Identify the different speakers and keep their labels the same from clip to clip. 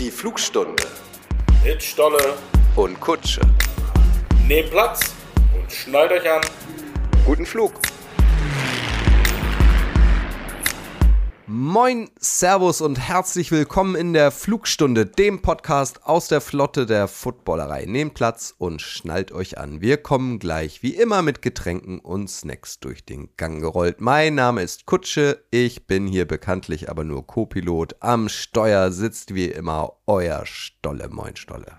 Speaker 1: Die Flugstunde
Speaker 2: Mit Stolle.
Speaker 1: und Kutsche.
Speaker 2: Nehmt Platz und schnallt euch an.
Speaker 1: Guten Flug.
Speaker 3: Moin, Servus und herzlich willkommen in der Flugstunde, dem Podcast aus der Flotte der Footballerei. Nehmt Platz und schnallt euch an. Wir kommen gleich wie immer mit Getränken und Snacks durch den Gang gerollt. Mein Name ist Kutsche, ich bin hier bekanntlich aber nur Co-Pilot. Am Steuer sitzt wie immer euer Stolle. Moin, Stolle.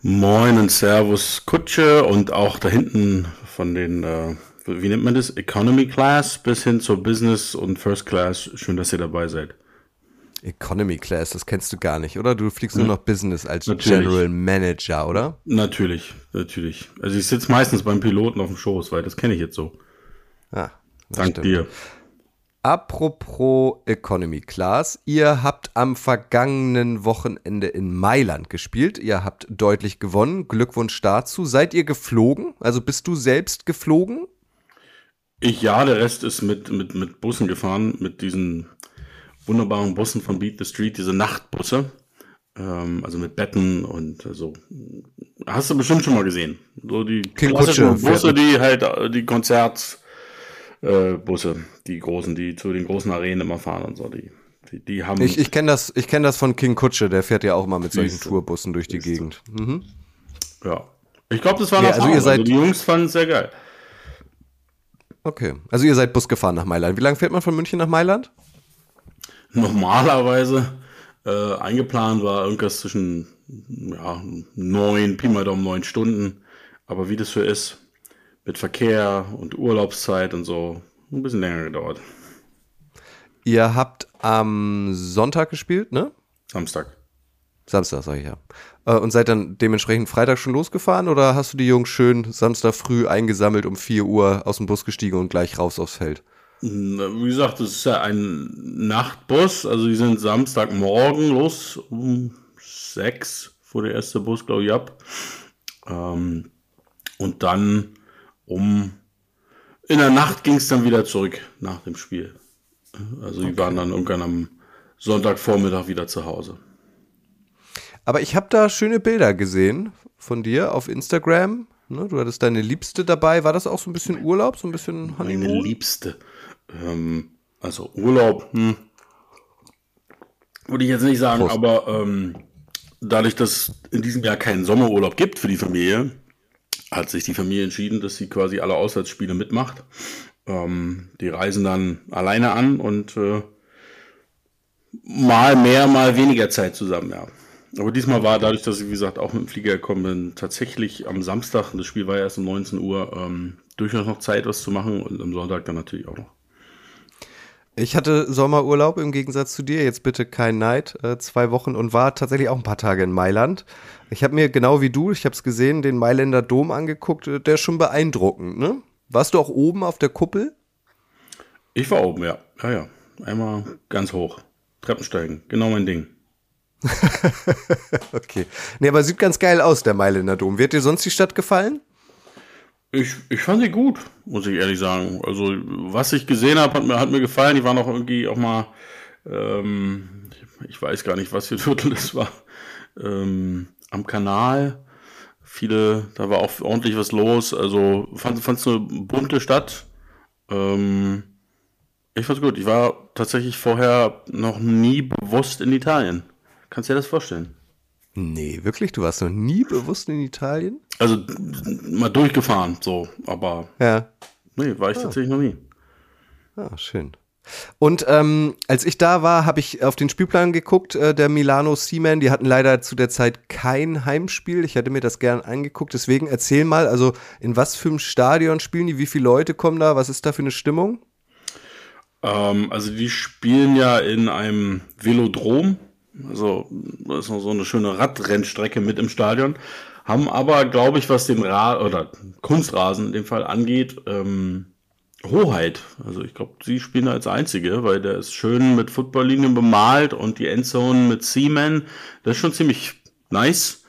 Speaker 4: Moin und Servus Kutsche und auch da hinten von den, äh, wie nennt man das, Economy Class bis hin zur Business und First Class. Schön, dass ihr dabei seid.
Speaker 3: Economy Class, das kennst du gar nicht, oder? Du fliegst nur noch Business als
Speaker 4: Natürlich.
Speaker 3: General Manager, oder?
Speaker 4: Natürlich, natürlich. Also ich sitze meistens beim Piloten auf dem Schoß, weil das kenne ich jetzt so.
Speaker 3: Das
Speaker 4: Dank
Speaker 3: stimmt.
Speaker 4: dir.
Speaker 3: Apropos Economy Class, ihr habt am vergangenen Wochenende in Mailand gespielt. Ihr habt deutlich gewonnen. Glückwunsch dazu. Seid ihr geflogen? Also bist du selbst geflogen?
Speaker 4: Ich ja, der Rest ist mit, mit, mit Bussen gefahren, mit diesen wunderbaren Bussen von Beat the Street, diese Nachtbusse. Ähm, also mit Betten und so. Hast du bestimmt schon mal gesehen. So die
Speaker 3: King
Speaker 4: klassischen
Speaker 3: Kutsche
Speaker 4: Busse, die halt, die Konzerts, äh, die großen, die zu den großen Arenen immer fahren und so. Die, die, die haben.
Speaker 3: Ich, ich kenne das, ich kenn das von King Kutsche, der fährt ja auch mal mit solchen. Tourbussen durch die Gegend. Mhm.
Speaker 4: ja. Ich glaube, das war
Speaker 3: Ja, also ihr seid-
Speaker 4: die Jungs fanden es sehr geil.
Speaker 3: Okay. Also ihr seid Bus gefahren nach Mailand. Wie lange fährt man von München nach Mailand?
Speaker 4: normalerweise äh, eingeplant war irgendwas zwischen ja, neun, Pi mal Daumen neun Stunden. Aber wie das so ist, mit Verkehr und Urlaubszeit und so, ein bisschen länger gedauert.
Speaker 3: Ihr habt am Sonntag gespielt, ne?
Speaker 4: Samstag.
Speaker 3: Samstag, sag ich ja. Äh, Und seid dann dementsprechend Freitag schon losgefahren oder hast du die Jungs schön Samstag früh eingesammelt um 4 Uhr aus dem Bus gestiegen und gleich raus aufs Feld?
Speaker 4: Wie gesagt, das ist ja ein Nachtbus. Also die sind Samstagmorgen los. Um sechs fuhr der erste Bus, glaube ich, ab. Ähm, und dann um in der Nacht ging es dann wieder zurück nach dem Spiel. Also die waren dann irgendwann am Sonntagvormittag wieder zu Hause.
Speaker 3: Aber ich habe da schöne Bilder gesehen von dir auf Instagram. Ne, du hattest deine Liebste dabei. War das auch so ein bisschen Urlaub, so ein bisschen
Speaker 4: Meine
Speaker 3: Honeymoon?
Speaker 4: Liebste. Ähm, also Urlaub, hm, würde ich jetzt nicht sagen,
Speaker 3: Prost.
Speaker 4: aber ähm, dadurch, dass in diesem Jahr keinen Sommerurlaub gibt für die Familie, hat sich die Familie entschieden, dass sie quasi alle Auswärtsspiele mitmacht. Ähm, die reisen dann alleine an und äh, mal mehr, mal weniger Zeit zusammen, ja. Aber diesmal war dadurch, dass ich, wie gesagt, auch mit dem Flieger gekommen bin, tatsächlich am Samstag, das Spiel war ja erst um 19 Uhr, ähm, durchaus noch Zeit, was zu machen und am Sonntag dann natürlich auch noch.
Speaker 3: Ich hatte Sommerurlaub im Gegensatz zu dir. Jetzt bitte kein Neid. Äh, zwei Wochen und war tatsächlich auch ein paar Tage in Mailand. Ich habe mir genau wie du, ich habe es gesehen, den Mailänder Dom angeguckt. Äh, Der ist schon beeindruckend, ne? Warst du auch oben auf der Kuppel?
Speaker 4: Ich war oben, ja. Ja, ja. Einmal ganz hoch. Treppensteigen. Genau mein Ding.
Speaker 3: Okay. Nee, aber sieht ganz geil aus, der Mailänder Dom. Wird dir sonst die Stadt gefallen?
Speaker 4: Ich, ich fand sie gut, muss ich ehrlich sagen. Also, was ich gesehen habe, hat mir, hat mir gefallen. Die waren auch irgendwie auch mal, ähm, ich weiß gar nicht, was für Viertel das war, ähm, am Kanal. Viele, da war auch ordentlich was los. Also, fand es eine bunte Stadt. Ähm, ich fand's gut. Ich war tatsächlich vorher noch nie bewusst in Italien. Kannst du dir das vorstellen?
Speaker 3: Nee, wirklich? Du warst noch nie bewusst in Italien?
Speaker 4: Also mal durchgefahren, so, aber
Speaker 3: Ja.
Speaker 4: nee, war ich tatsächlich noch nie.
Speaker 3: Ah, schön. Und ähm, als ich da war, habe ich auf den Spielplan geguckt, äh, der Milano Seaman. Die hatten leider zu der Zeit kein Heimspiel. Ich hätte mir das gern angeguckt. Deswegen erzähl mal, also in was für einem Stadion spielen die? Wie viele Leute kommen da? Was ist da für eine Stimmung?
Speaker 4: Ähm, also die spielen ja in einem Velodrom, also da ist noch so eine schöne Radrennstrecke mit im Stadion, haben aber, glaube ich, was den Ra oder Kunstrasen in dem Fall angeht, ähm, Hoheit. Also ich glaube, sie spielen als einzige, weil der ist schön mit Footballlinien bemalt und die Endzone mit Seaman. Das ist schon ziemlich nice.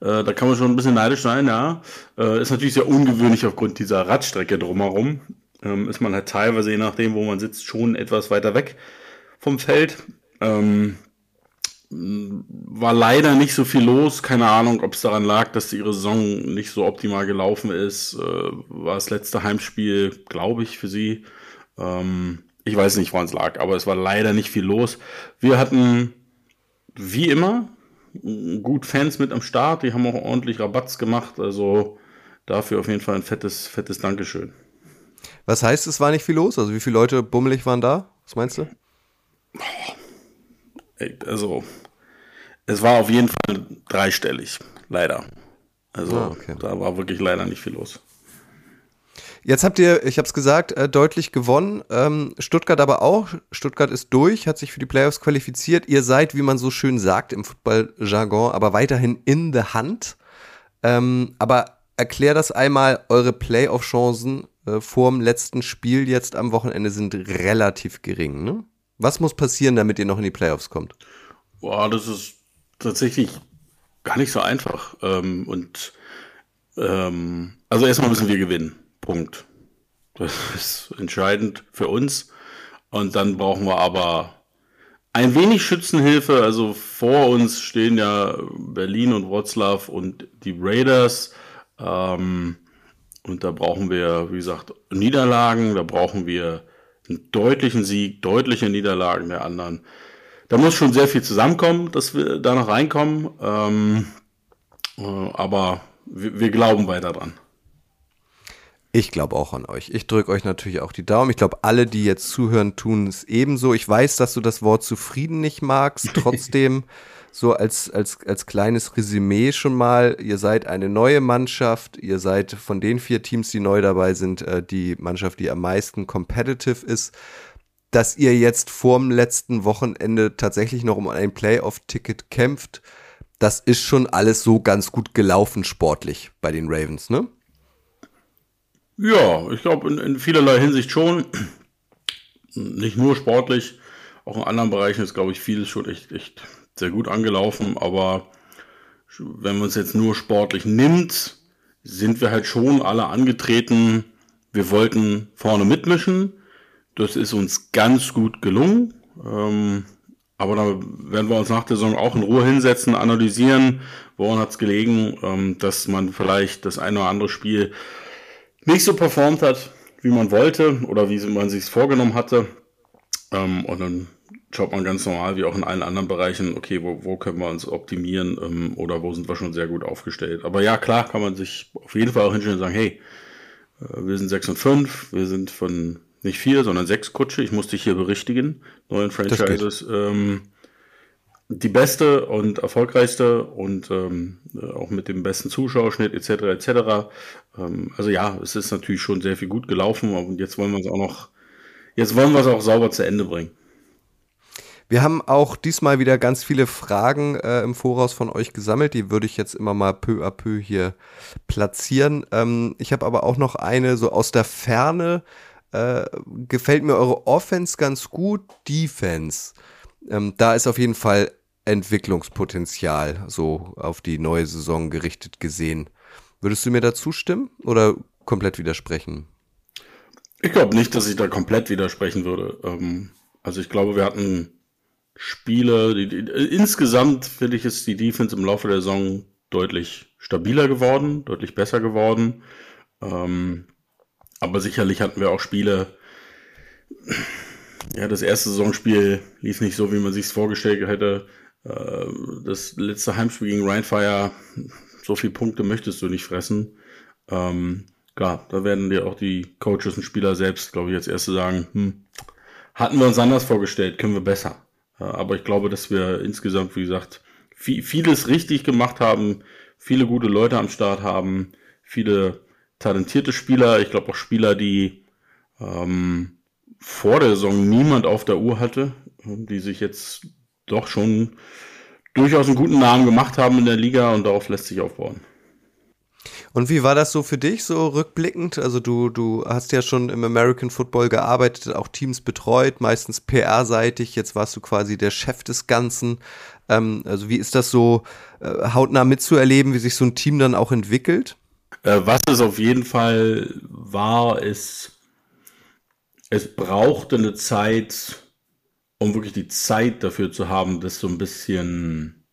Speaker 4: Äh, da kann man schon ein bisschen neidisch sein, ja. Äh, ist natürlich sehr ungewöhnlich aufgrund dieser Radstrecke drumherum. Ähm, ist man halt teilweise, je nachdem, wo man sitzt, schon etwas weiter weg vom Feld. Ähm, war leider nicht so viel los. Keine Ahnung, ob es daran lag, dass ihre Saison nicht so optimal gelaufen ist. Äh, war das letzte Heimspiel, glaube ich, für sie. Ähm, ich weiß nicht, woran es lag, aber es war leider nicht viel los. Wir hatten, wie immer, gut Fans mit am Start. Die haben auch ordentlich Rabatts gemacht. Also dafür auf jeden Fall ein fettes, fettes Dankeschön.
Speaker 3: Was heißt, es war nicht viel los? Also wie viele Leute bummelig waren da? Was meinst du?
Speaker 4: Also, es war auf jeden Fall dreistellig, leider. Also, ah, okay. da war wirklich leider nicht viel los.
Speaker 3: Jetzt habt ihr, ich habe es gesagt, äh, deutlich gewonnen. Ähm, Stuttgart aber auch. Stuttgart ist durch, hat sich für die Playoffs qualifiziert. Ihr seid, wie man so schön sagt im Football-Jargon, aber weiterhin in the Hand. Ähm, aber erklär das einmal, eure Playoff-Chancen äh, vor dem letzten Spiel jetzt am Wochenende sind relativ gering. Ne? Was muss passieren, damit ihr noch in die Playoffs kommt?
Speaker 4: Boah, das ist tatsächlich gar nicht so einfach. Ähm, und ähm, also erstmal müssen wir gewinnen. Punkt. Das ist entscheidend für uns. Und dann brauchen wir aber ein wenig Schützenhilfe. Also vor uns stehen ja Berlin und Wroclaw und die Raiders. Ähm, und da brauchen wir, wie gesagt, Niederlagen. Da brauchen wir einen deutlichen Sieg, deutliche Niederlagen der anderen. Da muss schon sehr viel zusammenkommen, dass wir da noch reinkommen. Ähm, äh, aber wir, wir glauben weiter dran.
Speaker 3: Ich glaube auch an euch. Ich drücke euch natürlich auch die Daumen. Ich glaube, alle, die jetzt zuhören, tun es ebenso. Ich weiß, dass du das Wort zufrieden nicht magst. Trotzdem, so als, als, als kleines Resümee schon mal, ihr seid eine neue Mannschaft. Ihr seid von den vier Teams, die neu dabei sind, äh, die Mannschaft, die am meisten competitive ist. Dass ihr jetzt vorm letzten Wochenende tatsächlich noch um ein Playoff-Ticket kämpft, das ist schon alles so ganz gut gelaufen sportlich bei den Ravens, ne?
Speaker 4: Ja, ich glaube in, in, vielerlei Hinsicht schon. Nicht nur sportlich, auch in anderen Bereichen ist, glaube ich, vieles schon echt, echt sehr gut angelaufen. Aber wenn man es jetzt nur sportlich nimmt, sind wir halt schon alle angetreten. Wir wollten vorne mitmischen. Das ist uns ganz gut gelungen. Ähm, aber da werden wir uns nach der Saison auch in Ruhe hinsetzen, analysieren, woran hat es gelegen, ähm, dass man vielleicht das eine oder andere Spiel nicht so performt hat, wie man wollte oder wie man sich vorgenommen hatte. Ähm, und dann schaut man ganz normal, wie auch in allen anderen Bereichen, okay, wo, wo können wir uns optimieren ähm, oder wo sind wir schon sehr gut aufgestellt. Aber ja, klar kann man sich auf jeden Fall auch hinstellen und sagen, hey, äh, wir sind 6 und 5, wir sind von nicht vier, sondern sechs Kutsche. Ich muss dich hier berichtigen. Neuen Franchises. Ähm, die beste und erfolgreichste und ähm, auch mit dem besten Zuschauerschnitt etc. etc. Ähm, also ja, es ist natürlich schon sehr viel gut gelaufen und jetzt wollen wir es auch noch, jetzt wollen wir es auch sauber zu Ende bringen.
Speaker 3: Wir haben auch diesmal wieder ganz viele Fragen äh, im Voraus von euch gesammelt. Die würde ich jetzt immer mal peu à peu hier platzieren. Ähm, ich habe aber auch noch eine so aus der Ferne. Äh, gefällt mir eure Offense ganz gut, Defense ähm, da ist auf jeden Fall Entwicklungspotenzial so auf die neue Saison gerichtet gesehen. Würdest du mir da zustimmen oder komplett widersprechen?
Speaker 4: Ich glaube nicht, dass ich da komplett widersprechen würde. Ähm, also ich glaube, wir hatten Spiele, die, die, insgesamt finde ich, ist die Defense im Laufe der Saison deutlich stabiler geworden, deutlich besser geworden. Ähm, aber sicherlich hatten wir auch Spiele, ja, das erste Saisonspiel lief nicht so, wie man sich es vorgestellt hätte. Äh, das letzte Heimspiel gegen Rheinfire, so viele Punkte möchtest du nicht fressen. Ähm, klar, da werden dir auch die Coaches und Spieler selbst, glaube ich, als erste sagen, hm, hatten wir uns anders vorgestellt, können wir besser. aber ich glaube, dass wir insgesamt, wie gesagt, vieles richtig gemacht haben, viele gute Leute am Start haben, viele talentierte Spieler, ich glaube auch Spieler, die ähm, vor der Saison niemand auf der Uhr hatte, die sich jetzt doch schon durchaus einen guten Namen gemacht haben in der Liga und darauf lässt sich aufbauen.
Speaker 3: Und wie war das so für dich, so rückblickend? Also du, du hast ja schon im American Football gearbeitet, auch Teams betreut, meistens PR-seitig, jetzt warst du quasi der Chef des Ganzen. Ähm, also wie ist das so äh, hautnah mitzuerleben, wie sich so ein Team dann auch entwickelt?
Speaker 4: Äh, was es auf jeden Fall war, ist es brauchte eine Zeit, um wirklich die Zeit dafür zu haben, das so ein bisschen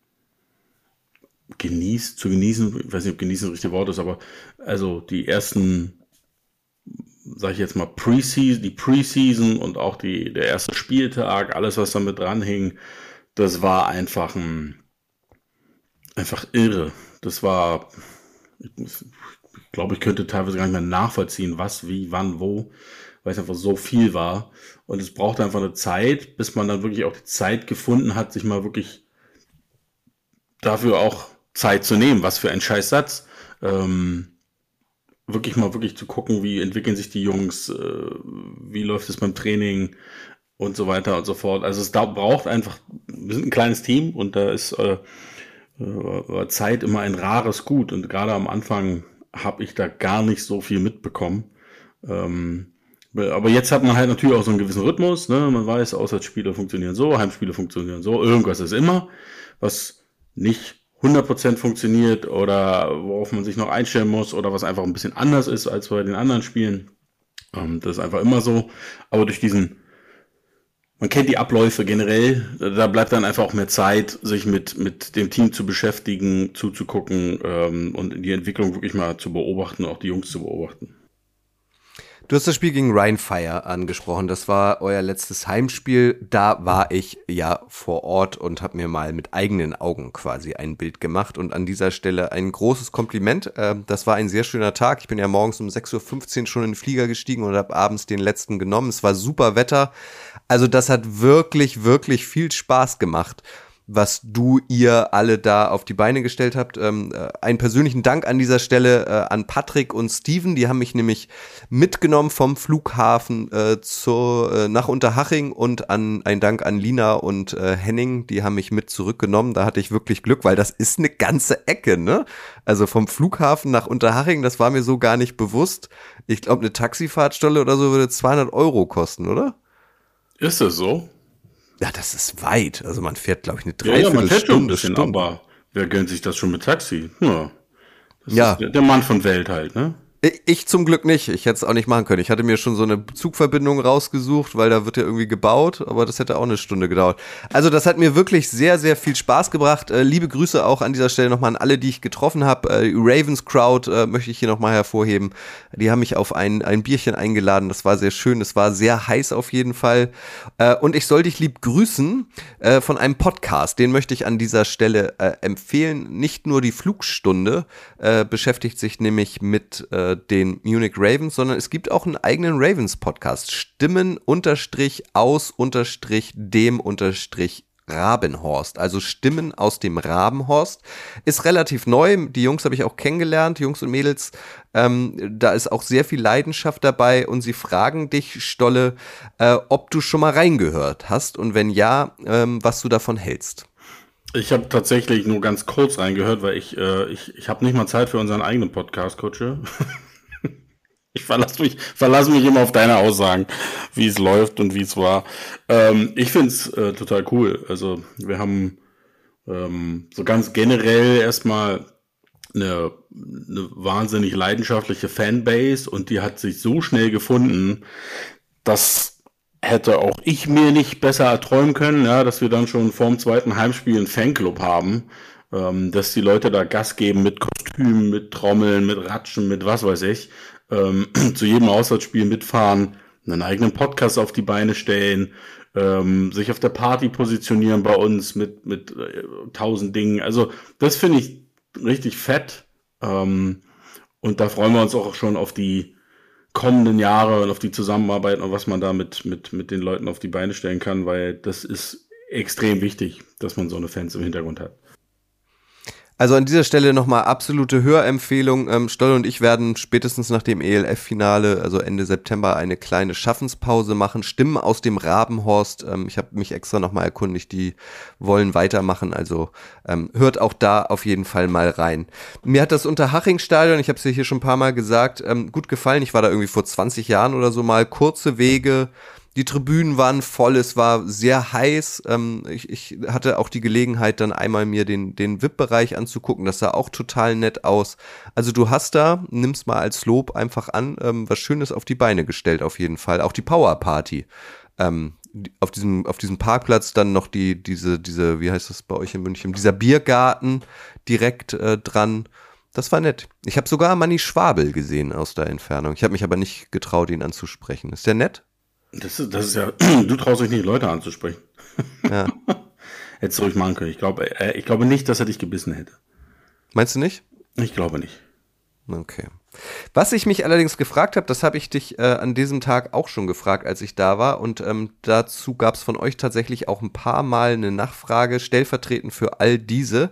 Speaker 4: genießt, zu genießen. Ich weiß nicht, ob genießen das richtige Wort ist, aber also die ersten, sag ich jetzt mal, Preseason, die Preseason und auch die, der erste Spieltag, alles, was damit dranhing, das war einfach ein, einfach irre. Das war, ich, glaube, ich könnte teilweise gar nicht mehr nachvollziehen, was, wie, wann, wo, weil es einfach so viel war. Und es braucht einfach eine Zeit, bis man dann wirklich auch die Zeit gefunden hat, sich mal wirklich dafür auch Zeit zu nehmen. Was für ein Scheißsatz. Ähm, wirklich mal wirklich zu gucken, wie entwickeln sich die Jungs, äh, wie läuft es beim Training und so weiter und so fort. Also es da braucht einfach, wir sind ein kleines Team und da ist äh, äh, Zeit immer ein rares Gut und gerade am Anfang habe ich da gar nicht so viel mitbekommen. Ähm, aber jetzt hat man halt natürlich auch so einen gewissen Rhythmus. Ne? Man weiß, Auswärtsspiele funktionieren so, Heimspiele funktionieren so. Irgendwas ist immer, was nicht 100% funktioniert oder worauf man sich noch einstellen muss oder was einfach ein bisschen anders ist als bei den anderen Spielen. Ähm, das ist einfach immer so. Aber durch diesen, man kennt die Abläufe generell, da bleibt dann einfach auch mehr Zeit, sich mit, mit dem Team zu beschäftigen, zuzugucken ähm, und die Entwicklung wirklich mal zu beobachten, auch die Jungs zu beobachten.
Speaker 3: Du hast das Spiel gegen Rheinfire angesprochen. Das war euer letztes Heimspiel. Da war ich ja vor Ort und habe mir mal mit eigenen Augen quasi ein Bild gemacht. Und an dieser Stelle ein großes Kompliment. Ähm, das war ein sehr schöner Tag. Ich bin ja morgens um 6.15 Uhr schon in den Flieger gestiegen und habe abends den letzten genommen. Es war super Wetter. Also das hat wirklich, wirklich viel Spaß gemacht was du ihr alle da auf die Beine gestellt habt. Ähm, äh, einen persönlichen Dank an dieser Stelle äh, an Patrick und Steven, die haben mich nämlich mitgenommen vom Flughafen äh, zur, äh, nach Unterhaching und an ein Dank an Lina und äh, Henning, die haben mich mit zurückgenommen. Da hatte ich wirklich Glück, weil das ist eine ganze Ecke, ne? Also vom Flughafen nach Unterhaching, das war mir so gar nicht bewusst. Ich glaube, eine Taxifahrtstolle oder so würde 200 Euro kosten, oder?
Speaker 4: Ist das so?
Speaker 3: Ja, das ist weit. Also man fährt, glaube ich, eine
Speaker 4: Dreiviertelstunde. Ja, ja, man
Speaker 3: Stunde,
Speaker 4: aber wer gönnt sich das schon mit Taxi? Ja. Das
Speaker 3: ja.
Speaker 4: ist der Mann von Welt halt, ne?
Speaker 3: Ich zum Glück nicht. Ich hätte es auch nicht machen können. Ich hatte mir schon so eine Zugverbindung rausgesucht, weil da wird ja irgendwie gebaut, aber das hätte auch eine Stunde gedauert. Also das hat mir wirklich sehr, sehr viel Spaß gebracht. Äh, liebe Grüße auch an dieser Stelle nochmal an alle, die ich getroffen habe. Äh, Ravens Crowd äh, möchte ich hier nochmal hervorheben. Die haben mich auf ein, ein Bierchen eingeladen. Das war sehr schön. Es war sehr heiß auf jeden Fall. Und ich soll dich lieb grüßen von einem Podcast. Den möchte ich an dieser Stelle empfehlen. Nicht nur die Flugstunde beschäftigt sich nämlich mit den Munich Ravens, sondern es gibt auch einen eigenen Ravens-Podcast. Stimmen unterstrich aus unterstrich dem unterstrich Rabenhorst, also Stimmen aus dem Rabenhorst, ist relativ neu. Die Jungs habe ich auch kennengelernt, Jungs und Mädels. Ähm, da ist auch sehr viel Leidenschaft dabei und sie fragen dich, Stolle, äh, ob du schon mal reingehört hast und wenn ja, ähm, was du davon hältst.
Speaker 4: Ich habe tatsächlich nur ganz kurz reingehört, weil ich, äh, ich, ich habe nicht mal Zeit für unseren eigenen Podcast, Coach. Ich verlasse mich, verlasse mich immer auf deine Aussagen, wie es läuft und wie es war. Ähm, ich finde es äh, total cool. Also wir haben ähm, so ganz generell erstmal eine, eine wahnsinnig leidenschaftliche Fanbase und die hat sich so schnell gefunden, dass hätte auch ich mir nicht besser erträumen können, ja, dass wir dann schon vorm zweiten Heimspiel einen Fanclub haben, ähm, dass die Leute da Gas geben mit Kostümen, mit Trommeln, mit Ratschen, mit was weiß ich ähm, zu jedem Auswärtsspiel mitfahren, einen eigenen Podcast auf die Beine stellen, ähm, sich auf der Party positionieren bei uns mit, mit äh, tausend Dingen. Also das finde ich richtig fett. Ähm, und da freuen wir uns auch schon auf die kommenden Jahre und auf die Zusammenarbeit und was man da mit, mit, mit den Leuten auf die Beine stellen kann, weil das ist extrem wichtig, dass man so eine Fans im Hintergrund hat.
Speaker 3: Also an dieser Stelle nochmal absolute Hörempfehlung. Ähm, Stoll und ich werden spätestens nach dem ELF-Finale, also Ende September, eine kleine Schaffenspause machen. Stimmen aus dem Rabenhorst. Ähm, ich habe mich extra nochmal erkundigt, die wollen weitermachen. Also ähm, hört auch da auf jeden Fall mal rein. Mir hat das Unterhaching-Stadion, ich habe es hier schon ein paar Mal gesagt, ähm, gut gefallen. Ich war da irgendwie vor 20 Jahren oder so mal. Kurze Wege die Tribünen waren voll, es war sehr heiß. Ähm, ich, ich hatte auch die Gelegenheit, dann einmal mir den, den VIP-Bereich anzugucken. Das sah auch total nett aus. Also du hast da, nimm's mal als Lob einfach an, ähm, was Schönes auf die Beine gestellt auf jeden Fall. Auch die Power Party. Ähm, auf diesem, auf diesem Parkplatz dann noch die, diese, diese, wie heißt das bei euch in München, dieser Biergarten direkt äh, dran. Das war nett. Ich habe sogar Manni Schwabel gesehen aus der Entfernung. Ich habe mich aber nicht getraut, ihn anzusprechen. Ist der nett?
Speaker 4: Das ist, das ist ja, du traust dich nicht, Leute anzusprechen. Ja. Hättest du ruhig machen können. Ich glaube, äh, ich glaube nicht, dass er dich gebissen hätte.
Speaker 3: Meinst du nicht?
Speaker 4: Ich glaube nicht.
Speaker 3: Okay. Was ich mich allerdings gefragt habe, das habe ich dich äh, an diesem Tag auch schon gefragt, als ich da war. Und ähm, dazu gab es von euch tatsächlich auch ein paar Mal eine Nachfrage, stellvertretend für all diese.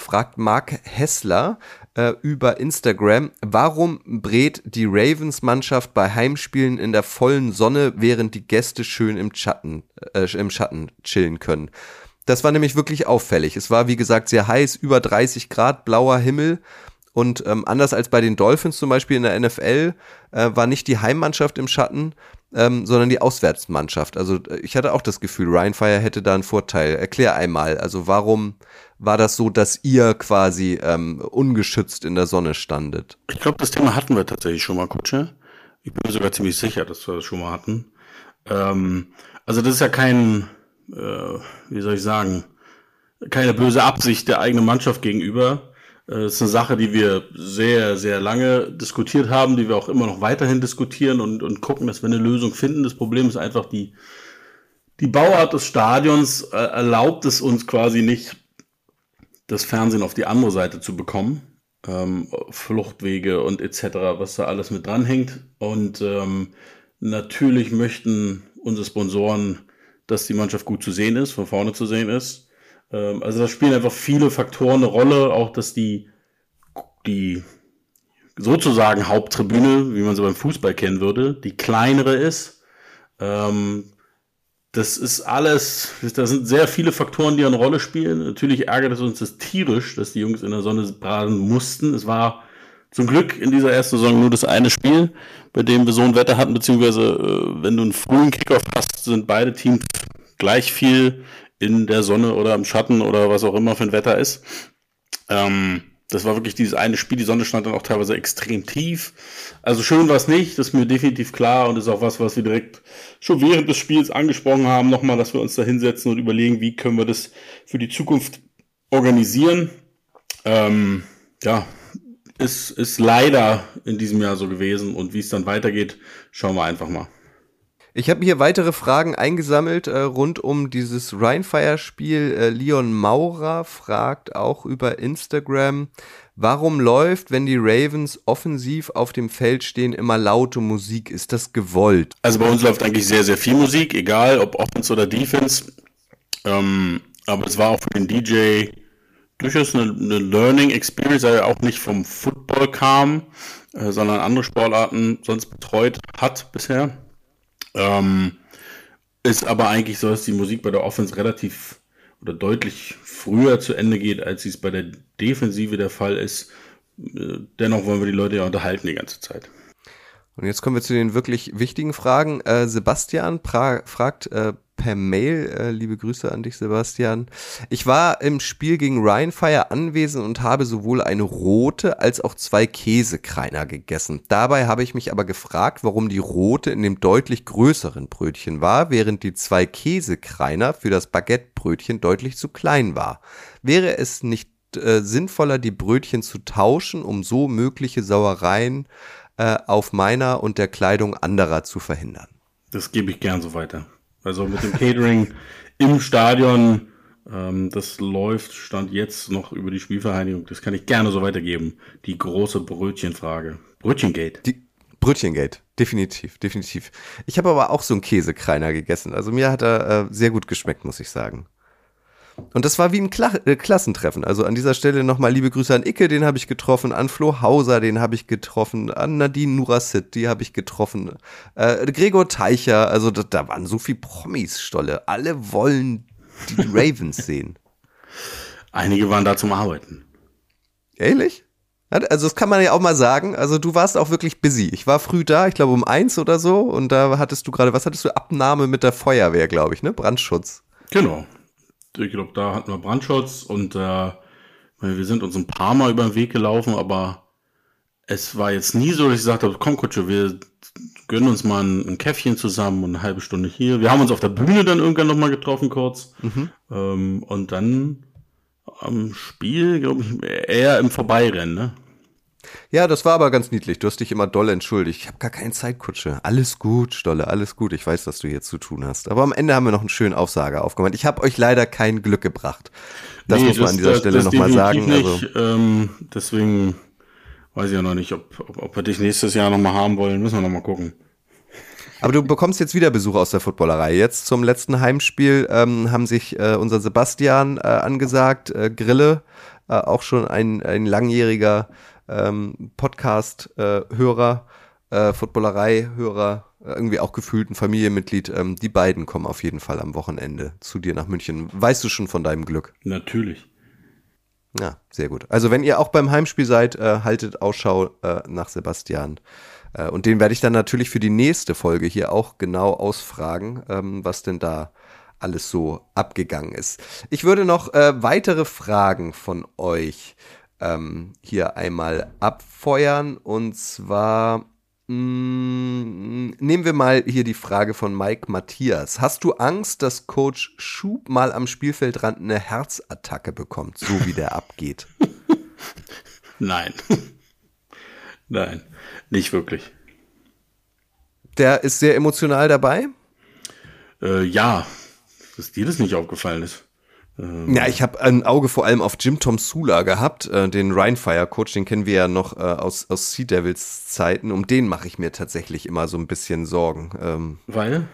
Speaker 3: Fragt Mark Hessler äh, über Instagram, warum brät die Ravens-Mannschaft bei Heimspielen in der vollen Sonne, während die Gäste schön im Schatten, äh, im Schatten chillen können? Das war nämlich wirklich auffällig. Es war, wie gesagt, sehr heiß, über 30 Grad, blauer Himmel. Und ähm, anders als bei den Dolphins zum Beispiel in der NFL äh, war nicht die Heimmannschaft im Schatten, ähm, sondern die Auswärtsmannschaft. Also äh, ich hatte auch das Gefühl, Ryan Fire hätte da einen Vorteil. Erklär einmal, also warum war das so, dass ihr quasi ähm, ungeschützt in der Sonne standet?
Speaker 4: Ich glaube, das Thema hatten wir tatsächlich schon mal, Kutsche. Ich bin mir sogar ziemlich sicher, dass wir das schon mal hatten. Ähm, also das ist ja kein, äh, wie soll ich sagen, keine böse Absicht der eigenen Mannschaft gegenüber das äh, ist eine Sache, die wir sehr, sehr lange diskutiert haben, die wir auch immer noch weiterhin diskutieren und, und gucken, dass wir eine Lösung finden. Das Problem ist einfach die, die Bauart des Stadions äh, erlaubt es uns quasi nicht, das Fernsehen auf die andere Seite zu bekommen. Ähm, Fluchtwege und etc., was da alles mit dranhängt. Und ähm, natürlich möchten unsere Sponsoren, dass die Mannschaft gut zu sehen ist, von vorne zu sehen ist. Ähm, also da spielen einfach viele Faktoren eine Rolle, auch dass die, die sozusagen Haupttribüne, wie man sie beim Fußball kennen würde, die kleinere ist. Ähm, das ist alles, da sind sehr viele Faktoren, die eine Rolle spielen. Natürlich ärgert es uns das tierisch, dass die Jungs in der Sonne baden mussten. Es war zum Glück in dieser ersten Saison nur das eine Spiel, bei dem wir so ein Wetter hatten, beziehungsweise äh, wenn du einen frühen Kickoff hast, sind beide Teams gleich viel in der Sonne oder im Schatten oder was auch immer für ein Wetter ist. Ähm, das war wirklich dieses eine Spiel. Die Sonne stand dann auch teilweise extrem tief. Also schön war es nicht, das ist mir definitiv klar und ist auch was, was wir direkt schon während des Spiels angesprochen haben. Nochmal, dass wir uns da hinsetzen und überlegen, wie können wir das für die Zukunft organisieren. Ähm, ja, ist, ist leider in diesem Jahr so gewesen und wie es dann weitergeht, schauen wir einfach mal.
Speaker 3: Ich habe hier weitere Fragen eingesammelt äh, rund um dieses Rhinefire-Spiel. Äh, Leon Maurer fragt auch über Instagram, warum läuft, wenn die Ravens offensiv auf dem Feld stehen, immer laute Musik? Ist das gewollt?
Speaker 4: Also bei uns läuft eigentlich sehr, sehr viel Musik, egal ob Offense oder Defense. Ähm, aber es war auch für den DJ durchaus eine, eine Learning Experience, weil er auch nicht vom Football kam, äh, sondern andere Sportarten sonst betreut hat bisher. Ähm, ist aber eigentlich so, dass die Musik bei der Offense relativ oder deutlich früher zu Ende geht, als es bei der Defensive der Fall ist. Äh, dennoch wollen wir die Leute ja unterhalten die ganze Zeit.
Speaker 3: Und jetzt kommen wir zu den wirklich wichtigen Fragen. Äh, Sebastian fragt, äh, per Mail. Äh, liebe Grüße an dich, Sebastian. Ich war im Spiel gegen Rheinfire anwesend und habe sowohl eine rote als auch zwei Käsekreiner gegessen. Dabei habe ich mich aber gefragt, warum die rote in dem deutlich größeren Brötchen war, während die zwei Käsekreiner für das Baguettebrötchen deutlich zu klein war. Wäre es nicht äh, sinnvoller, die Brötchen zu tauschen, um so mögliche Sauereien äh, auf meiner und der Kleidung anderer zu verhindern?
Speaker 4: Das gebe ich gern so weiter. Also mit dem Catering im Stadion, ähm, das läuft, stand jetzt noch über die Spielvereinigung. Das kann ich gerne so weitergeben. Die große Brötchenfrage. Brötchengate.
Speaker 3: Die Brötchengate, definitiv, definitiv. Ich habe aber auch so einen Käsekreiner gegessen. Also mir hat er äh, sehr gut geschmeckt, muss ich sagen. Und das war wie ein Kla äh, Klassentreffen. Also an dieser Stelle nochmal liebe Grüße an Icke, den habe ich getroffen, an Flo Hauser, den habe ich getroffen, an Nadine Nurassit, die habe ich getroffen, äh, Gregor Teicher, also da, da waren so viele Promis, Stolle. Alle wollen die Ravens sehen.
Speaker 4: Einige waren da zum Arbeiten.
Speaker 3: Ehrlich? Also das kann man ja auch mal sagen. Also du warst auch wirklich busy. Ich war früh da, ich glaube um eins oder so. Und da hattest du gerade, was hattest du? Abnahme mit der Feuerwehr, glaube ich, ne? Brandschutz.
Speaker 4: Genau ich glaube, da hatten wir Brandschutz und äh, wir sind uns ein paar Mal über den Weg gelaufen, aber es war jetzt nie so, dass ich gesagt habe, komm Kutsche, wir gönnen uns mal ein, ein Käffchen zusammen und eine halbe Stunde hier. Wir haben uns auf der Bühne dann irgendwann nochmal getroffen kurz. Mhm. Ähm, und dann am Spiel, glaube ich, eher im Vorbeirennen, ne?
Speaker 3: Ja, das war aber ganz niedlich. Du hast dich immer doll entschuldigt. Ich habe gar keine Zeit, Kutsche. Alles gut, Stolle, alles gut. Ich weiß, dass du hier zu tun hast. Aber am Ende haben wir noch einen schönen Aufsager aufgemacht. Ich habe euch leider kein Glück gebracht. Das nee, muss man das, an dieser das, Stelle nochmal sagen.
Speaker 4: Nicht. Also, ähm, deswegen weiß ich ja noch nicht, ob, ob, ob wir dich nächstes Jahr nochmal haben wollen. Müssen wir nochmal gucken.
Speaker 3: Aber du bekommst jetzt wieder Besuch aus der Footballerei. Jetzt zum letzten Heimspiel ähm, haben sich äh, unser Sebastian äh, angesagt, äh, Grille, äh, auch schon ein, ein langjähriger ähm, Podcast-Hörer, äh, Footballerei-Hörer, irgendwie auch gefühlt ein Familienmitglied. Ähm, die beiden kommen auf jeden Fall am Wochenende zu dir nach München. Weißt du schon von deinem Glück?
Speaker 4: Natürlich.
Speaker 3: Ja, sehr gut. Also wenn ihr auch beim Heimspiel seid, äh, haltet Ausschau äh, nach Sebastian. Äh, und den werde ich dann natürlich für die nächste Folge hier auch genau ausfragen, ähm, was denn da alles so abgegangen ist. Ich würde noch äh, weitere Fragen von euch ähm, hier einmal abfeuern. Und zwar mh, mm, nehmen wir mal hier die Frage von Mike Matthias. Hast du Angst, dass Coach Schub mal am Spielfeldrand eine Herzattacke bekommt, so wie der abgeht?
Speaker 4: Nein. Nein, nicht wirklich.
Speaker 3: Der ist sehr emotional dabei?
Speaker 4: Äh, ja, dass dir das nicht aufgefallen ist.
Speaker 3: Ähm, ja, ich habe ein Auge vor allem auf Jim Tom Sula gehabt, äh, den Rhinefire-Coach, den kennen wir ja noch äh, aus, aus Sea Devils Zeiten. Um den mache ich mir tatsächlich immer so ein bisschen Sorgen. Ähm,
Speaker 4: Weil?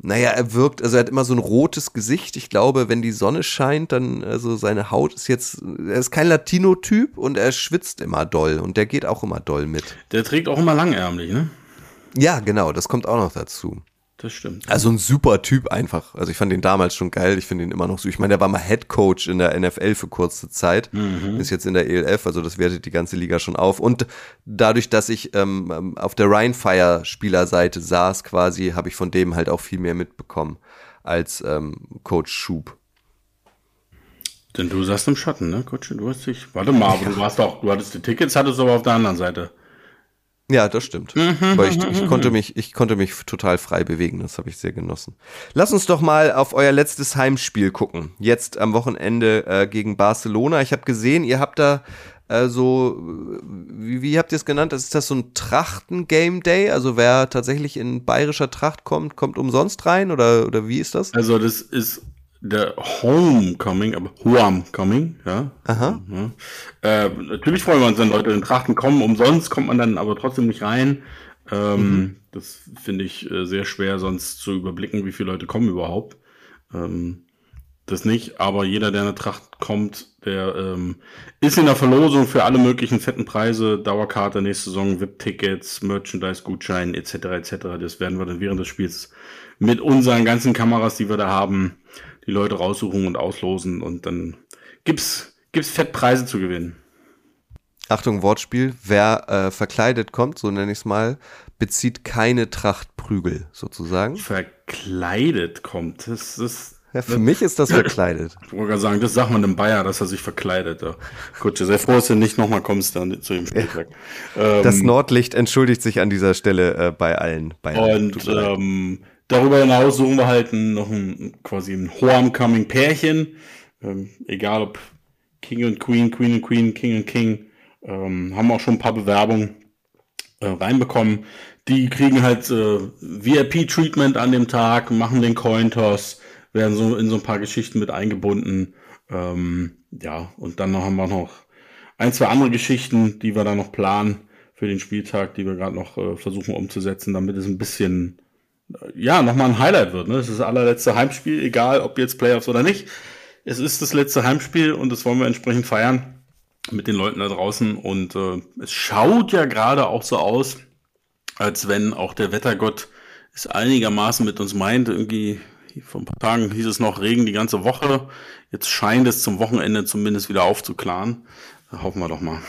Speaker 3: Naja, er wirkt, also er hat immer so ein rotes Gesicht. Ich glaube, wenn die Sonne scheint, dann, also seine Haut ist jetzt, er ist kein Latino-Typ und er schwitzt immer doll und der geht auch immer doll mit.
Speaker 4: Der trägt auch immer langärmlich, ne?
Speaker 3: Ja, genau, das kommt auch noch dazu
Speaker 4: das stimmt.
Speaker 3: Also ein super Typ einfach. Also ich fand ihn damals schon geil. Ich finde ihn immer noch so. Ich meine, der war mal Head Coach in der NFL für kurze Zeit. Mhm. Ist jetzt in der ELF. Also das wertet die ganze Liga schon auf. Und dadurch, dass ich ähm, auf der Rhinefire Spielerseite saß quasi, habe ich von dem halt auch viel mehr mitbekommen als ähm, Coach Schub.
Speaker 4: Denn du saßt im Schatten, ne, Coach? Du hast dich. Warte mal, aber ja. du warst doch, du hattest die Tickets, hattest aber auf der anderen Seite.
Speaker 3: Ja, das stimmt. Mhm, Weil ich, ich, konnte mich, ich konnte mich total frei bewegen. Das habe ich sehr genossen. Lass uns doch mal auf euer letztes Heimspiel gucken. Jetzt am Wochenende äh, gegen Barcelona. Ich habe gesehen, ihr habt da äh, so, wie, wie habt ihr es genannt? Ist das so ein Trachten-Game Day? Also wer tatsächlich in bayerischer Tracht kommt, kommt umsonst rein? Oder, oder wie ist das?
Speaker 4: Also das ist der Homecoming, aber Homecoming, ja.
Speaker 3: Aha.
Speaker 4: Ja. Äh, natürlich freuen wir uns, wenn Leute in Trachten kommen. Umsonst kommt man dann aber trotzdem nicht rein. Ähm, mhm. Das finde ich äh, sehr schwer, sonst zu überblicken, wie viele Leute kommen überhaupt. Ähm, das nicht, aber jeder, der in eine Tracht kommt, der ähm, ist in der Verlosung für alle möglichen fetten Preise, Dauerkarte nächste Saison, VIP-Tickets, Merchandise-Gutschein etc. etc. Das werden wir dann während des Spiels mit unseren ganzen Kameras, die wir da haben, die Leute raussuchen und auslosen und dann gibt's, gibt's Fettpreise zu gewinnen.
Speaker 3: Achtung, Wortspiel. Wer äh, verkleidet kommt, so nenne ich es mal, bezieht keine Trachtprügel, sozusagen.
Speaker 4: Verkleidet kommt. Das ist.
Speaker 3: Ja, für mich ist das verkleidet.
Speaker 4: Ich wollte gerade sagen, das sagt man dem Bayer, dass er sich verkleidet. Ja. Gut, sehr froh, dass du nicht nochmal kommst dann zu dem Spieltag.
Speaker 3: Ja. Das ähm, Nordlicht entschuldigt sich an dieser Stelle äh, bei allen
Speaker 4: Bayern. Und ähm, Darüber hinaus suchen wir halt noch ein, quasi ein Homecoming-Pärchen. Ähm, egal ob King und Queen, Queen und Queen, King und King. Ähm, haben auch schon ein paar Bewerbungen äh, reinbekommen. Die kriegen halt äh, VIP-Treatment an dem Tag, machen den Cointoss, werden so in so ein paar Geschichten mit eingebunden. Ähm, ja, und dann haben wir noch ein, zwei andere Geschichten, die wir da noch planen für den Spieltag, die wir gerade noch äh, versuchen umzusetzen, damit es ein bisschen ja, nochmal ein Highlight wird. Ne? Das ist das allerletzte Heimspiel, egal ob jetzt Playoffs oder nicht. Es ist das letzte Heimspiel und das wollen wir entsprechend feiern mit den Leuten da draußen. Und äh, es schaut ja gerade auch so aus, als wenn auch der Wettergott es einigermaßen mit uns meint. Irgendwie vor ein paar Tagen hieß es noch Regen die ganze Woche. Jetzt scheint es zum Wochenende zumindest wieder aufzuklaren. Da hoffen wir doch mal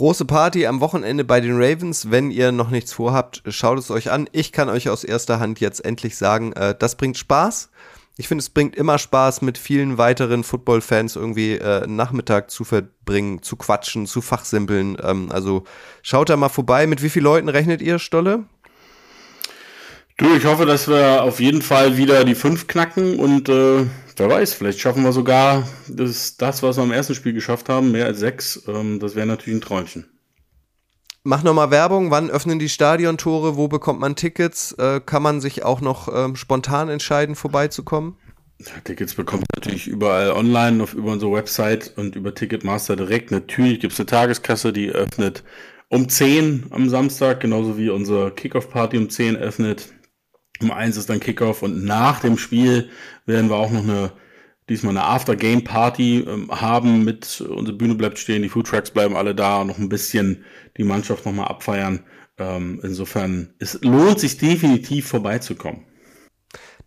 Speaker 3: große Party am Wochenende bei den Ravens. Wenn ihr noch nichts vorhabt, schaut es euch an. Ich kann euch aus erster Hand jetzt endlich sagen, äh, das bringt Spaß. Ich finde, es bringt immer Spaß, mit vielen weiteren Football-Fans irgendwie äh, Nachmittag zu verbringen, zu quatschen, zu fachsimpeln. Ähm, also schaut da mal vorbei. Mit wie vielen Leuten rechnet ihr, Stolle?
Speaker 4: Du, ich hoffe, dass wir auf jeden Fall wieder die fünf knacken und äh, wer weiß, vielleicht schaffen wir sogar das, das, was wir im ersten Spiel geschafft haben, mehr als sechs. Ähm, das wäre natürlich ein Träumchen.
Speaker 3: Mach nochmal Werbung, wann öffnen die Stadiontore, wo bekommt man Tickets? Äh, kann man sich auch noch ähm, spontan entscheiden, vorbeizukommen?
Speaker 4: Ja, Tickets bekommt man natürlich überall online, auf, über unsere Website und über Ticketmaster direkt. Natürlich gibt es eine Tageskasse, die öffnet um 10 am Samstag, genauso wie unsere Kickoff-Party um 10 öffnet. Um 1 ist dann Kickoff und nach dem Spiel werden wir auch noch eine diesmal eine After-Game-Party ähm, haben mit, unsere Bühne bleibt stehen, die Foodtrucks bleiben alle da, noch ein bisschen die Mannschaft nochmal abfeiern. Ähm, insofern, es lohnt sich definitiv vorbeizukommen.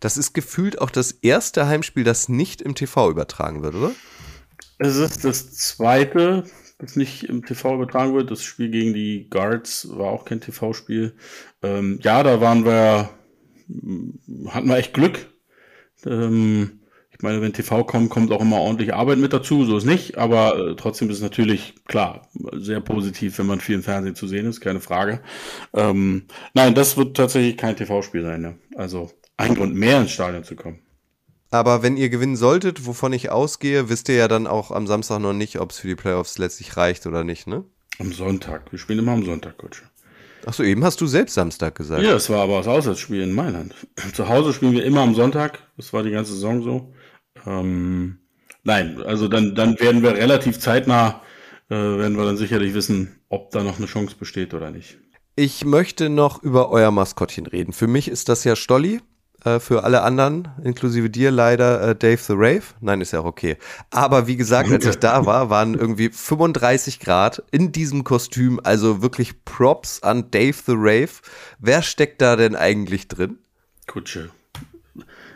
Speaker 3: Das ist gefühlt auch das erste Heimspiel, das nicht im TV übertragen wird, oder?
Speaker 4: Es ist das zweite, das nicht im TV übertragen wird. Das Spiel gegen die Guards war auch kein TV-Spiel. Ähm, ja, da waren wir, hatten wir echt Glück. Ähm, ich meine, wenn TV kommt, kommt auch immer ordentlich Arbeit mit dazu, so ist nicht, aber äh, trotzdem ist es natürlich, klar, sehr positiv, wenn man viel im Fernsehen zu sehen ist, keine Frage. Ähm, nein, das wird tatsächlich kein TV-Spiel sein, ne? Also ein Grund mehr ins Stadion zu kommen.
Speaker 3: Aber wenn ihr gewinnen solltet, wovon ich ausgehe, wisst ihr ja dann auch am Samstag noch nicht, ob es für die Playoffs letztlich reicht oder nicht, ne?
Speaker 4: Am Sonntag. Wir spielen immer am Sonntag, Coach.
Speaker 3: Achso, eben hast du selbst Samstag gesagt.
Speaker 4: Ja, es war aber das Auswärtsspiel in Mailand. Zu Hause spielen wir immer am Sonntag. Das war die ganze Saison so. Ähm, nein, also dann, dann werden wir relativ zeitnah, äh, werden wir dann sicherlich wissen, ob da noch eine Chance besteht oder nicht.
Speaker 3: Ich möchte noch über euer Maskottchen reden. Für mich ist das ja Stolli. Äh, für alle anderen, inklusive dir leider, äh, Dave the Rave. Nein, ist ja auch okay. Aber wie gesagt, als ich da war, waren irgendwie 35 Grad in diesem Kostüm. Also wirklich Props an Dave the Rave. Wer steckt da denn eigentlich drin?
Speaker 4: Kutsche.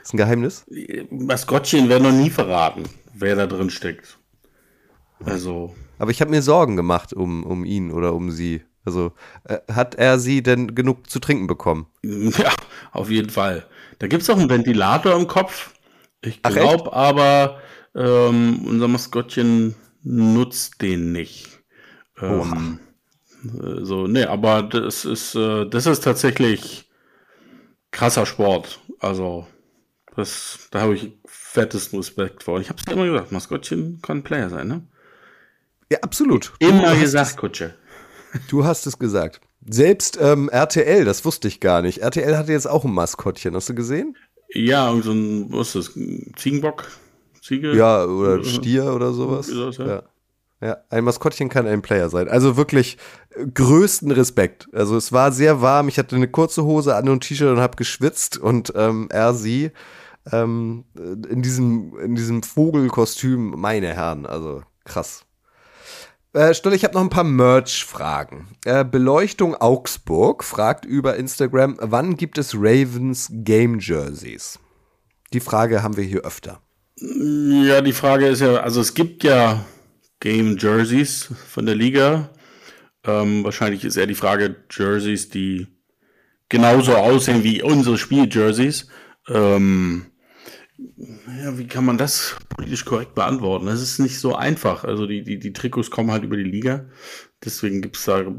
Speaker 3: Ist ein Geheimnis?
Speaker 4: Maskottchen werden noch nie verraten, wer da drin steckt. Also.
Speaker 3: Aber ich habe mir Sorgen gemacht um, um ihn oder um sie. Also äh, hat er sie denn genug zu trinken bekommen?
Speaker 4: Ja, auf jeden Fall. Da gibt es auch einen Ventilator im Kopf. Ich glaube aber, ähm, unser Maskottchen nutzt den nicht. Ähm, Oha. so, nee, aber das ist, äh, das ist tatsächlich krasser Sport. Also, das, da habe ich fettesten Respekt vor. Ich habe es immer gesagt, Maskottchen kann Player sein, ne?
Speaker 3: Ja, absolut.
Speaker 4: Immer gesagt, Kutsche.
Speaker 3: Du hast es gesagt. Selbst ähm, RTL, das wusste ich gar nicht. RTL hatte jetzt auch ein Maskottchen, hast du gesehen?
Speaker 4: Ja, so ein, was ist das, Ziegenbock?
Speaker 3: Ziege? Ja, oder Stier oder sowas. Das, ja. ja. Ja, ein Maskottchen kann ein Player sein. Also wirklich äh, größten Respekt. Also es war sehr warm. Ich hatte eine kurze Hose an und ein T-Shirt und habe geschwitzt und ähm, er sie ähm, in diesem, in diesem Vogelkostüm, meine Herren, also krass. Äh, ich habe noch ein paar Merch-Fragen. Äh, Beleuchtung Augsburg fragt über Instagram, wann gibt es Ravens Game Jerseys? Die Frage haben wir hier öfter.
Speaker 4: Ja, die Frage ist ja, also es gibt ja Game Jerseys von der Liga. Ähm, wahrscheinlich ist eher die Frage Jerseys, die genauso aussehen wie unsere Spiel-Jerseys. Ähm, ja, wie kann man das politisch korrekt beantworten? Das ist nicht so einfach. Also die, die, die Trikots kommen halt über die Liga. Deswegen gibt es da äh,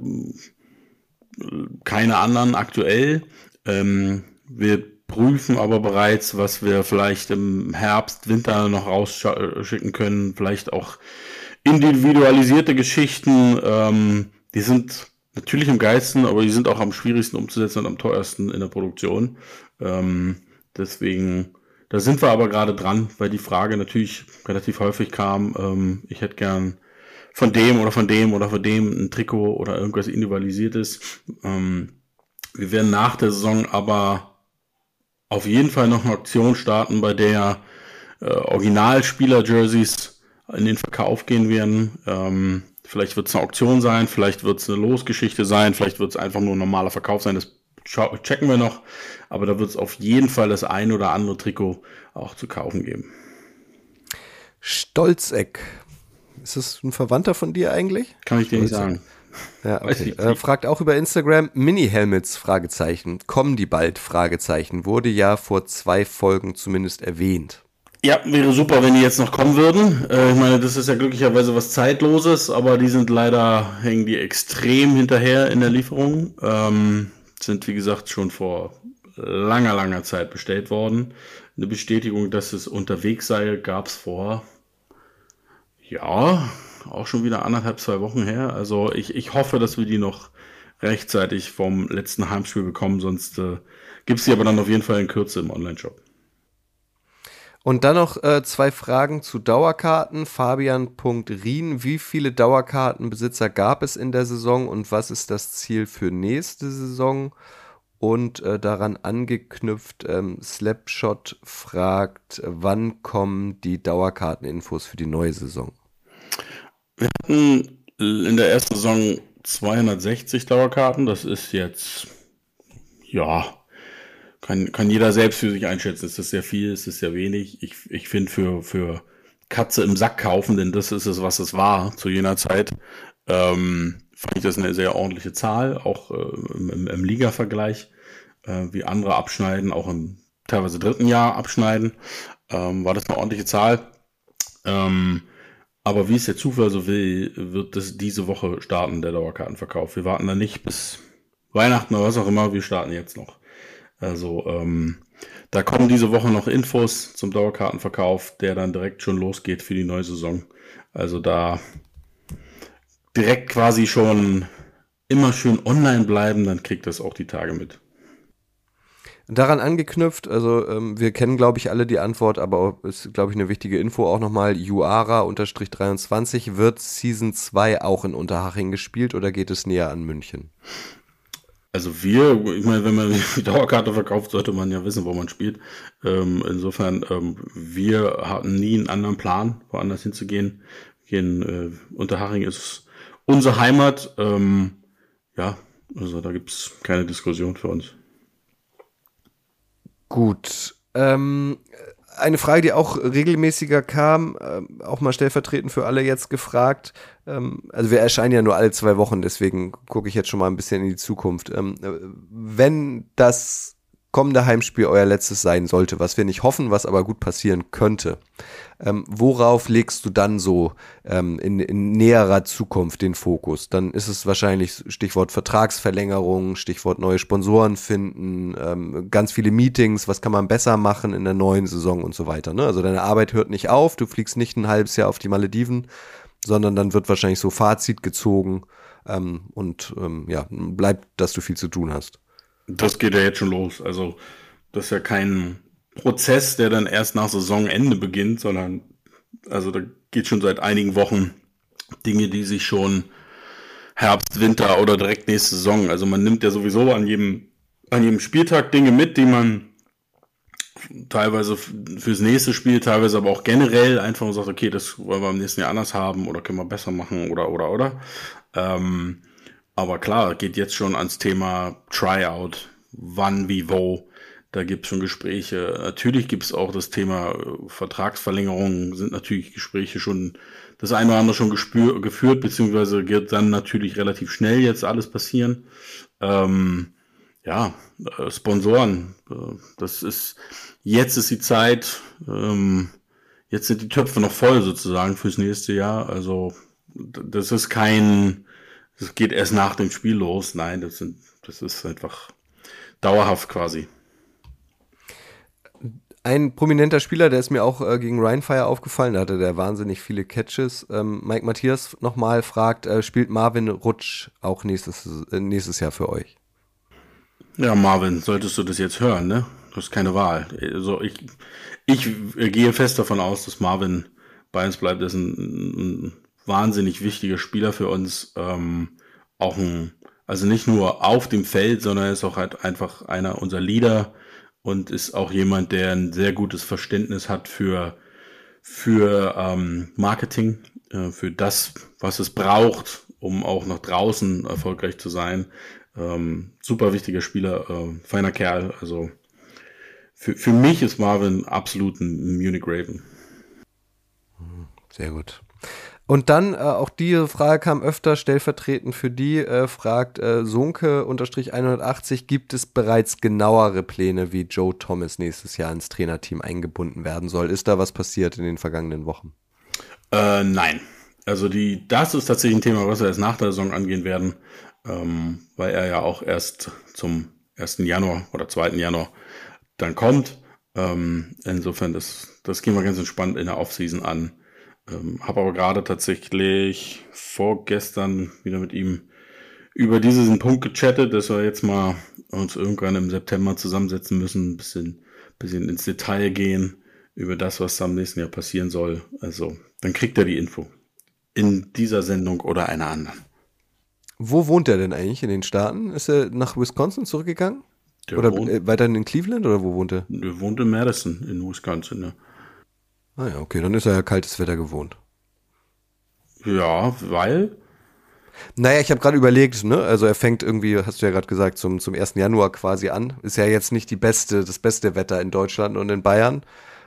Speaker 4: keine anderen aktuell. Ähm, wir prüfen aber bereits, was wir vielleicht im Herbst, Winter noch rausschicken können. Vielleicht auch individualisierte Geschichten. Ähm, die sind natürlich am geilsten, aber die sind auch am schwierigsten umzusetzen und am teuersten in der Produktion. Ähm, deswegen da sind wir aber gerade dran, weil die Frage natürlich relativ häufig kam, ähm, ich hätte gern von dem oder von dem oder von dem ein Trikot oder irgendwas individualisiertes. Ähm, wir werden nach der Saison aber auf jeden Fall noch eine Aktion starten, bei der äh, Originalspieler-Jerseys in den Verkauf gehen werden. Ähm, vielleicht wird es eine Auktion sein, vielleicht wird es eine Losgeschichte sein, vielleicht wird es einfach nur ein normaler Verkauf sein. Das checken wir noch. Aber da wird es auf jeden Fall das ein oder andere Trikot auch zu kaufen geben.
Speaker 3: Stolzeck Ist das ein Verwandter von dir eigentlich?
Speaker 4: Kann ich dir nicht sagen.
Speaker 3: Ja, okay. Äh, fragt auch über Instagram Mini-Helmets, Fragezeichen. Kommen die bald, Fragezeichen. Wurde ja vor zwei Folgen zumindest erwähnt.
Speaker 4: Ja, wäre super, wenn die jetzt noch kommen würden. Äh, ich meine, das ist ja glücklicherweise was Zeitloses, aber die sind leider, hängen die extrem hinterher in der Lieferung. Ähm, sind, wie gesagt, schon vor langer, langer Zeit bestellt worden. Eine Bestätigung, dass es unterwegs sei, gab es vor, ja, auch schon wieder anderthalb, zwei Wochen her. Also ich, ich hoffe, dass wir die noch rechtzeitig vom letzten Heimspiel bekommen, sonst äh, gibt es die aber dann auf jeden Fall in Kürze im Online-Shop.
Speaker 3: Und dann noch äh, zwei Fragen zu Dauerkarten. Fabian.rien, wie viele Dauerkartenbesitzer gab es in der Saison und was ist das Ziel für nächste Saison? Und äh, daran angeknüpft, ähm, Slapshot fragt, wann kommen die Dauerkarteninfos für die neue Saison?
Speaker 4: Wir hatten in der ersten Saison 260 Dauerkarten. Das ist jetzt, ja, kann, kann jeder selbst für sich einschätzen. Ist das sehr viel? Ist das sehr wenig? Ich, ich finde für, für Katze im Sack kaufen, denn das ist es, was es war zu jener Zeit, ähm, fand ich das eine sehr ordentliche Zahl, auch äh, im, im Liga-Vergleich, äh, wie andere abschneiden, auch im teilweise dritten Jahr abschneiden, ähm, war das eine ordentliche Zahl. Ähm, aber wie es der Zufall so will, wird das diese Woche starten, der Dauerkartenverkauf. Wir warten da nicht bis Weihnachten oder was auch immer, wir starten jetzt noch. Also ähm, da kommen diese Woche noch Infos zum Dauerkartenverkauf, der dann direkt schon losgeht für die neue Saison. Also da direkt quasi schon immer schön online bleiben, dann kriegt das auch die Tage mit.
Speaker 3: Daran angeknüpft, also ähm, wir kennen, glaube ich, alle die Antwort, aber ist, glaube ich, eine wichtige Info auch nochmal. Juara-23 wird Season 2 auch in Unterhaching gespielt oder geht es näher an München?
Speaker 4: Also wir, ich meine, wenn man die Dauerkarte verkauft, sollte man ja wissen, wo man spielt. Ähm, insofern, ähm, wir hatten nie einen anderen Plan, woanders hinzugehen. Gehen, äh, Unterhaching ist unsere Heimat. Ähm, ja, also da gibt es keine Diskussion für uns.
Speaker 3: Gut. Ähm, eine Frage, die auch regelmäßiger kam, äh, auch mal stellvertretend für alle jetzt gefragt. Ähm, also wir erscheinen ja nur alle zwei Wochen, deswegen gucke ich jetzt schon mal ein bisschen in die Zukunft. Ähm, äh, wenn das kommende Heimspiel euer letztes sein sollte, was wir nicht hoffen, was aber gut passieren könnte, ähm, worauf legst du dann so ähm, in, in näherer Zukunft den Fokus? Dann ist es wahrscheinlich Stichwort Vertragsverlängerung, Stichwort neue Sponsoren finden, ähm, ganz viele Meetings, was kann man besser machen in der neuen Saison und so weiter. Ne? Also deine Arbeit hört nicht auf, du fliegst nicht ein halbes Jahr auf die Malediven, sondern dann wird wahrscheinlich so Fazit gezogen ähm, und ähm, ja, bleibt, dass du viel zu tun hast.
Speaker 4: Das geht ja jetzt schon los. Also, das ist ja kein Prozess, der dann erst nach Saisonende beginnt, sondern also da geht schon seit einigen Wochen Dinge, die sich schon Herbst, Winter oder direkt nächste Saison. Also man nimmt ja sowieso an jedem, an jedem Spieltag Dinge mit, die man teilweise fürs nächste Spiel, teilweise aber auch generell einfach sagt, okay, das wollen wir im nächsten Jahr anders haben oder können wir besser machen oder oder oder. Ähm, aber klar, geht jetzt schon ans Thema Tryout, wann, wie, wo. Da gibt es schon Gespräche. Natürlich gibt es auch das Thema äh, Vertragsverlängerung, sind natürlich Gespräche schon das eine oder andere schon gespür, geführt, beziehungsweise wird dann natürlich relativ schnell jetzt alles passieren. Ähm, ja, äh, Sponsoren, äh, das ist, jetzt ist die Zeit, ähm, jetzt sind die Töpfe noch voll sozusagen fürs nächste Jahr. Also das ist kein, das geht erst nach dem Spiel los. Nein, das, sind, das ist einfach dauerhaft quasi.
Speaker 3: Ein prominenter Spieler, der ist mir auch äh, gegen Rheinfire aufgefallen, da hatte der wahnsinnig viele Catches. Ähm, Mike Matthias nochmal fragt, äh, spielt Marvin Rutsch auch nächstes, äh, nächstes Jahr für euch?
Speaker 4: Ja, Marvin, solltest du das jetzt hören, ne? Du hast keine Wahl. Also ich, ich gehe fest davon aus, dass Marvin bei uns bleibt. Das ist ein, ein wahnsinnig wichtiger Spieler für uns. Ähm, auch ein, also nicht nur auf dem Feld, sondern er ist auch halt einfach einer unserer Leader und ist auch jemand, der ein sehr gutes Verständnis hat für, für ähm, Marketing, äh, für das, was es braucht, um auch nach draußen erfolgreich zu sein. Ähm, super wichtiger Spieler, äh, feiner Kerl. Also für, für mich ist Marvin absolut ein Munich Raven.
Speaker 3: Sehr gut. Und dann, äh, auch die Frage kam öfter stellvertretend für die, äh, fragt äh, Sunke-180, gibt es bereits genauere Pläne, wie Joe Thomas nächstes Jahr ins Trainerteam eingebunden werden soll? Ist da was passiert in den vergangenen Wochen?
Speaker 4: Äh, nein. Also die, das ist tatsächlich ein Thema, was wir erst nach der Saison angehen werden, ähm, weil er ja auch erst zum 1. Januar oder 2. Januar dann kommt. Ähm, insofern, das, das gehen wir ganz entspannt in der Offseason an. Ähm, Habe aber gerade tatsächlich vorgestern wieder mit ihm über diesen Punkt gechattet, dass wir jetzt mal uns irgendwann im September zusammensetzen müssen, ein bisschen, bisschen ins Detail gehen über das, was am nächsten Jahr passieren soll. Also, dann kriegt er die Info. In dieser Sendung oder einer anderen.
Speaker 3: Wo wohnt er denn eigentlich in den Staaten? Ist er nach Wisconsin zurückgegangen?
Speaker 4: Der
Speaker 3: oder
Speaker 4: wohnt,
Speaker 3: äh, weiterhin in Cleveland oder wo wohnt er?
Speaker 4: der wohnt in Madison in Wisconsin. Ne?
Speaker 3: Ah ja, okay, dann ist er ja kaltes Wetter gewohnt.
Speaker 4: Ja, weil
Speaker 3: Naja, ich habe gerade überlegt, ne? Also er fängt irgendwie, hast du ja gerade gesagt, zum, zum 1. Januar quasi an. Ist ja jetzt nicht die beste, das beste Wetter in Deutschland und in Bayern.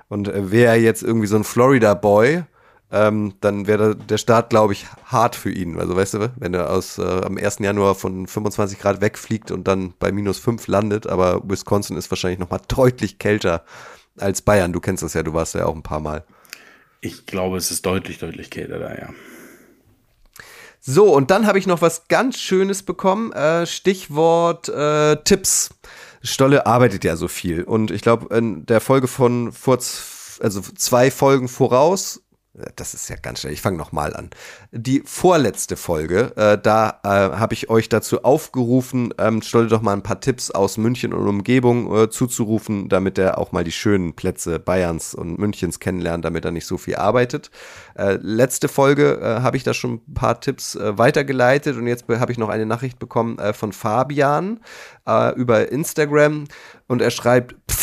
Speaker 3: Und äh, wäre er jetzt irgendwie so ein Florida-Boy, ähm, dann wäre der Start, glaube ich, hart für ihn. Also weißt du, wenn er aus äh, am 1. Januar von 25 Grad wegfliegt und dann bei minus 5 landet, aber Wisconsin ist wahrscheinlich nochmal deutlich kälter als Bayern. Du kennst das ja, du warst ja auch ein paar Mal.
Speaker 4: ich glaube, es ist deutlich, deutlich kälter da, ja.
Speaker 3: So, und dann habe ich noch was ganz Schönes bekommen. Äh, Stichwort äh, Tipps. Stolle arbeitet ja so viel. Und ich glaube, in der Folge von vor, also zwei Folgen voraus, das ist ja ganz schnell, ich fange nochmal an. Die vorletzte Folge, äh, da äh, habe ich euch dazu aufgerufen, ähm, Stolle doch mal ein paar Tipps aus München und Umgebung äh, zuzurufen, damit er auch mal die schönen Plätze Bayerns und Münchens kennenlernt, damit er nicht so viel arbeitet. Äh, letzte Folge äh, habe ich da schon ein paar Tipps äh, weitergeleitet und jetzt be- habe ich noch eine Nachricht bekommen äh, von Fabian äh, über Instagram und er schreibt, pff,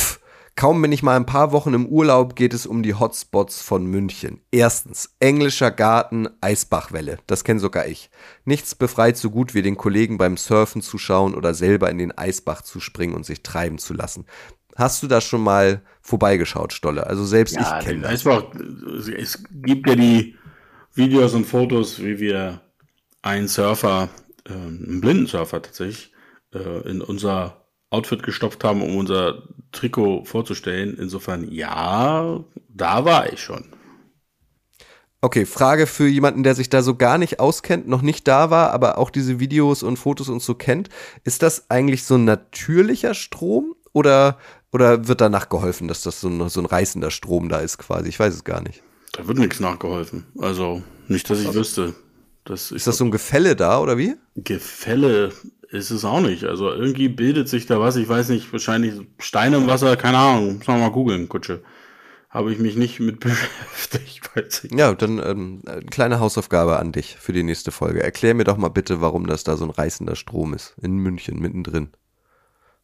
Speaker 3: Kaum bin ich mal ein paar Wochen im Urlaub, geht es um die Hotspots von München. Erstens, englischer Garten, Eisbachwelle. Das kenne sogar ich. Nichts befreit so gut wie den Kollegen beim Surfen zu schauen oder selber in den Eisbach zu springen und sich treiben zu lassen. Hast du da schon mal vorbeigeschaut, Stolle? Also selbst ich kenne das.
Speaker 4: Einfach, es gibt ja die Videos und Fotos, wie wir einen Surfer, äh, einen blinden Surfer tatsächlich, äh, in unser Outfit gestopft haben, um unser Trikot vorzustellen. Insofern, ja, da war ich schon.
Speaker 3: Okay, Frage für jemanden, der sich da so gar nicht auskennt, noch nicht da war, aber auch diese Videos und Fotos und so kennt. Ist das eigentlich so ein natürlicher Strom oder, oder wird danach geholfen, dass das so ein, so ein reißender Strom da ist quasi? Ich weiß es gar nicht.
Speaker 4: Da wird nichts nachgeholfen. Also, nicht, dass ich wüsste. Das,
Speaker 3: Ist das so ein Gefälle da oder wie?
Speaker 4: Gefälle ist es auch nicht. Also irgendwie bildet sich da was, ich weiß nicht, wahrscheinlich Steine im Wasser, keine Ahnung, muss man mal googeln, Kutsche. Habe ich mich nicht mit beschäftigt, weiß ich.
Speaker 3: Ja, dann ähm, eine kleine Hausaufgabe an dich für die nächste Folge. Erklär mir doch mal bitte, warum das da so ein reißender Strom ist. In München, mittendrin.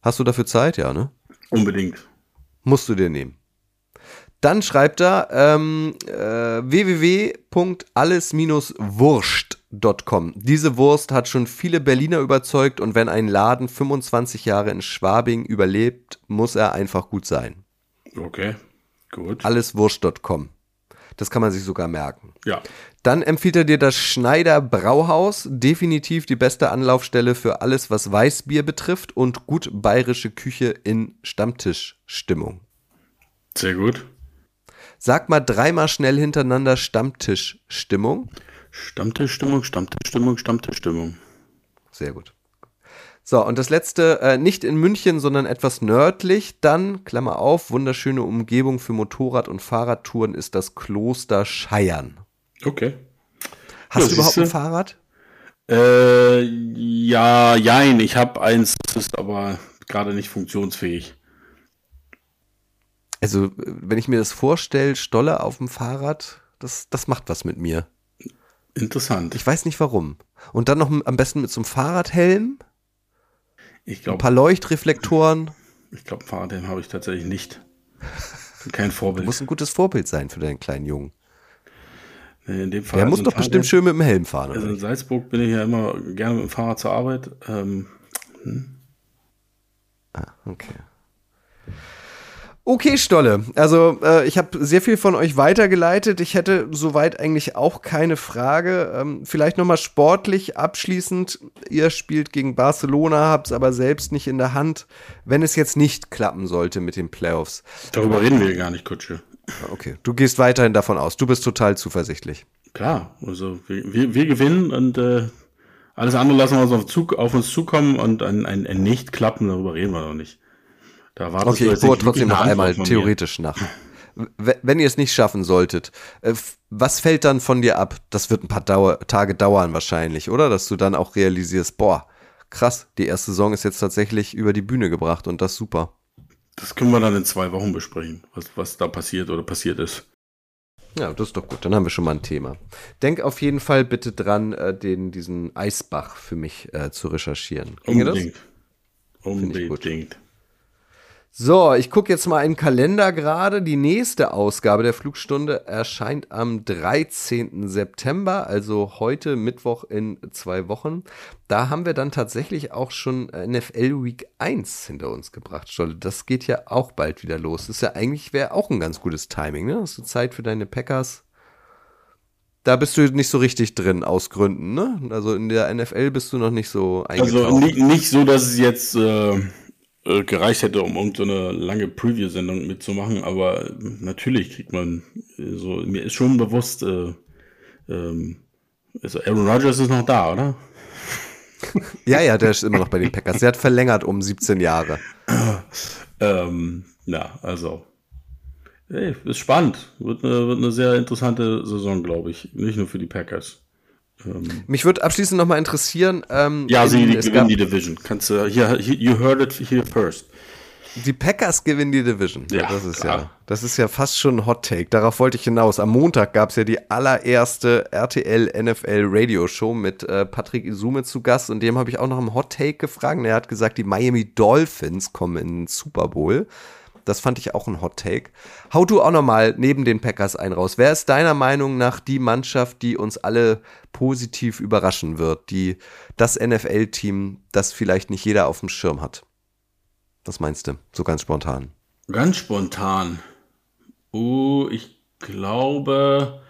Speaker 3: Hast du dafür Zeit? Ja, ne?
Speaker 4: Unbedingt.
Speaker 3: Musst du dir nehmen. Dann schreibt er ähm, äh, www.alles-wurst.com. Diese Wurst hat schon viele Berliner überzeugt und wenn ein Laden 25 Jahre in Schwabing überlebt, muss er einfach gut sein.
Speaker 4: Okay, gut.
Speaker 3: Alleswurst.com. Das kann man sich sogar merken.
Speaker 4: Ja,
Speaker 3: Dann empfiehlt er dir das Schneider Brauhaus, definitiv die beste Anlaufstelle für alles, was Weißbier betrifft und gut bayerische Küche in Stammtischstimmung.
Speaker 4: sehr gut.
Speaker 3: Sag mal dreimal schnell hintereinander Stammtischstimmung.
Speaker 4: Stammtischstimmung, Stammtischstimmung, Stammtischstimmung.
Speaker 3: Sehr gut. So, und das letzte, äh, nicht in München, sondern etwas nördlich, dann, Klammer auf, wunderschöne Umgebung für Motorrad- und Fahrradtouren ist das Kloster Scheiern.
Speaker 4: Okay.
Speaker 3: Hast
Speaker 4: Ja,
Speaker 3: du überhaupt ein. Fahrrad?
Speaker 4: Äh, ja, jein, ich habe eins, das ist aber gerade nicht funktionsfähig.
Speaker 3: Also, äh, wenn ich mir das vorstelle, Stolle auf dem Fahrrad, das, das macht was mit mir.
Speaker 4: Interessant.
Speaker 3: Ich weiß nicht warum. Und dann noch am besten mit so einem Fahrradhelm,
Speaker 4: Ich
Speaker 3: ein
Speaker 4: glaube,
Speaker 3: paar Leuchtreflektoren.
Speaker 4: ich glaube, Fahrradhelm habe ich tatsächlich nicht. Kein Vorbild.
Speaker 3: Muss ein gutes Vorbild sein für deinen kleinen Jungen.
Speaker 4: In dem Fall
Speaker 3: Der muss
Speaker 4: also
Speaker 3: doch
Speaker 4: ein
Speaker 3: bestimmt schön mit dem Helm fahren.
Speaker 4: Also in? Salzburg bin ich ja immer gerne mit dem Fahrrad zur Arbeit. Ähm,
Speaker 3: Okay. Okay, Stolle. Also äh, ich habe sehr viel von euch weitergeleitet. Ich hätte soweit eigentlich auch keine Frage. Ähm, vielleicht nochmal sportlich abschließend. Ihr spielt gegen Barcelona, habt es aber selbst nicht in der Hand, wenn es jetzt nicht klappen sollte mit den Playoffs.
Speaker 4: Darüber reden wir gar nicht, Kutsche.
Speaker 3: Okay, du gehst weiterhin davon aus. Du bist total zuversichtlich.
Speaker 4: Klar, also wir, wir, wir gewinnen und äh, alles andere lassen wir uns auf, Zug, auf uns zukommen und ein, ein, ein Nicht-Klappen, darüber reden wir noch nicht.
Speaker 3: Da war okay, ich bohre trotzdem noch einmal theoretisch nach. Wenn ihr es nicht schaffen solltet, äh, was fällt dann von dir ab? Das wird ein paar Dauer Tage dauern wahrscheinlich, oder? Dass du dann auch realisierst, boah, krass, die erste Saison ist jetzt tatsächlich über die Bühne gebracht und das super.
Speaker 4: Das können wir dann in zwei Wochen besprechen, was, was da passiert oder passiert ist.
Speaker 3: Ja, das ist doch gut. Dann haben wir schon mal ein Thema. Denk auf jeden Fall bitte dran, äh, den, diesen Eisbach für mich äh, zu recherchieren.
Speaker 4: Ginge Unbedingt. Das? Unbedingt.
Speaker 3: So, ich gucke jetzt mal in den Kalender gerade. Die nächste Ausgabe der Flugstunde erscheint am 13. September, also heute Mittwoch in zwei Wochen. Da haben wir dann tatsächlich auch schon NFL Week 1 hinter uns gebracht, Stolle. Das geht ja auch bald wieder los. Das ist ja eigentlich, wäre auch ein ganz gutes Timing, ne? Hast du Zeit für deine Packers? Da bist du nicht so richtig drin, aus Gründen, ne? Also in der NFL bist du noch nicht so
Speaker 4: eingetaucht. Also nicht, nicht so, dass es jetzt... Äh äh, gereicht hätte, um irgendeine so lange Preview-Sendung mitzumachen, aber natürlich kriegt man äh, so, mir ist schon bewusst, äh, ähm, also Aaron Rodgers ist noch da, oder?
Speaker 3: ja, ja, der ist immer noch bei den Packers. Der hat verlängert um 17 Jahre.
Speaker 4: ähm, ja, also. Ey, ist spannend. Wird eine, wird eine sehr interessante Saison, glaube ich. Nicht nur für die Packers.
Speaker 3: Ähm, Mich würde abschließend nochmal interessieren.
Speaker 4: Ähm, ja, sie die gewinnen die Division. Kannst du, hier, you heard it here first.
Speaker 3: Die Packers gewinnen die Division. Ja, das ist klar. ja, das ist ja fast schon ein Hot Take. Darauf wollte ich hinaus. Am Montag gab es ja die allererste RTL NFL Radio Show mit äh, Patrick Isume zu Gast und dem habe ich auch noch im Hot Take gefragt. Er hat gesagt, die Miami Dolphins kommen in den Super Bowl. Das fand ich auch ein Hot Take. Hau du auch nochmal neben den Packers ein raus. Wer ist deiner Meinung nach die Mannschaft, die uns alle positiv überraschen wird? Die, das NFL-Team, das vielleicht nicht jeder auf dem Schirm hat? Was meinst du? So ganz spontan.
Speaker 4: Ganz spontan. Oh, ich glaube,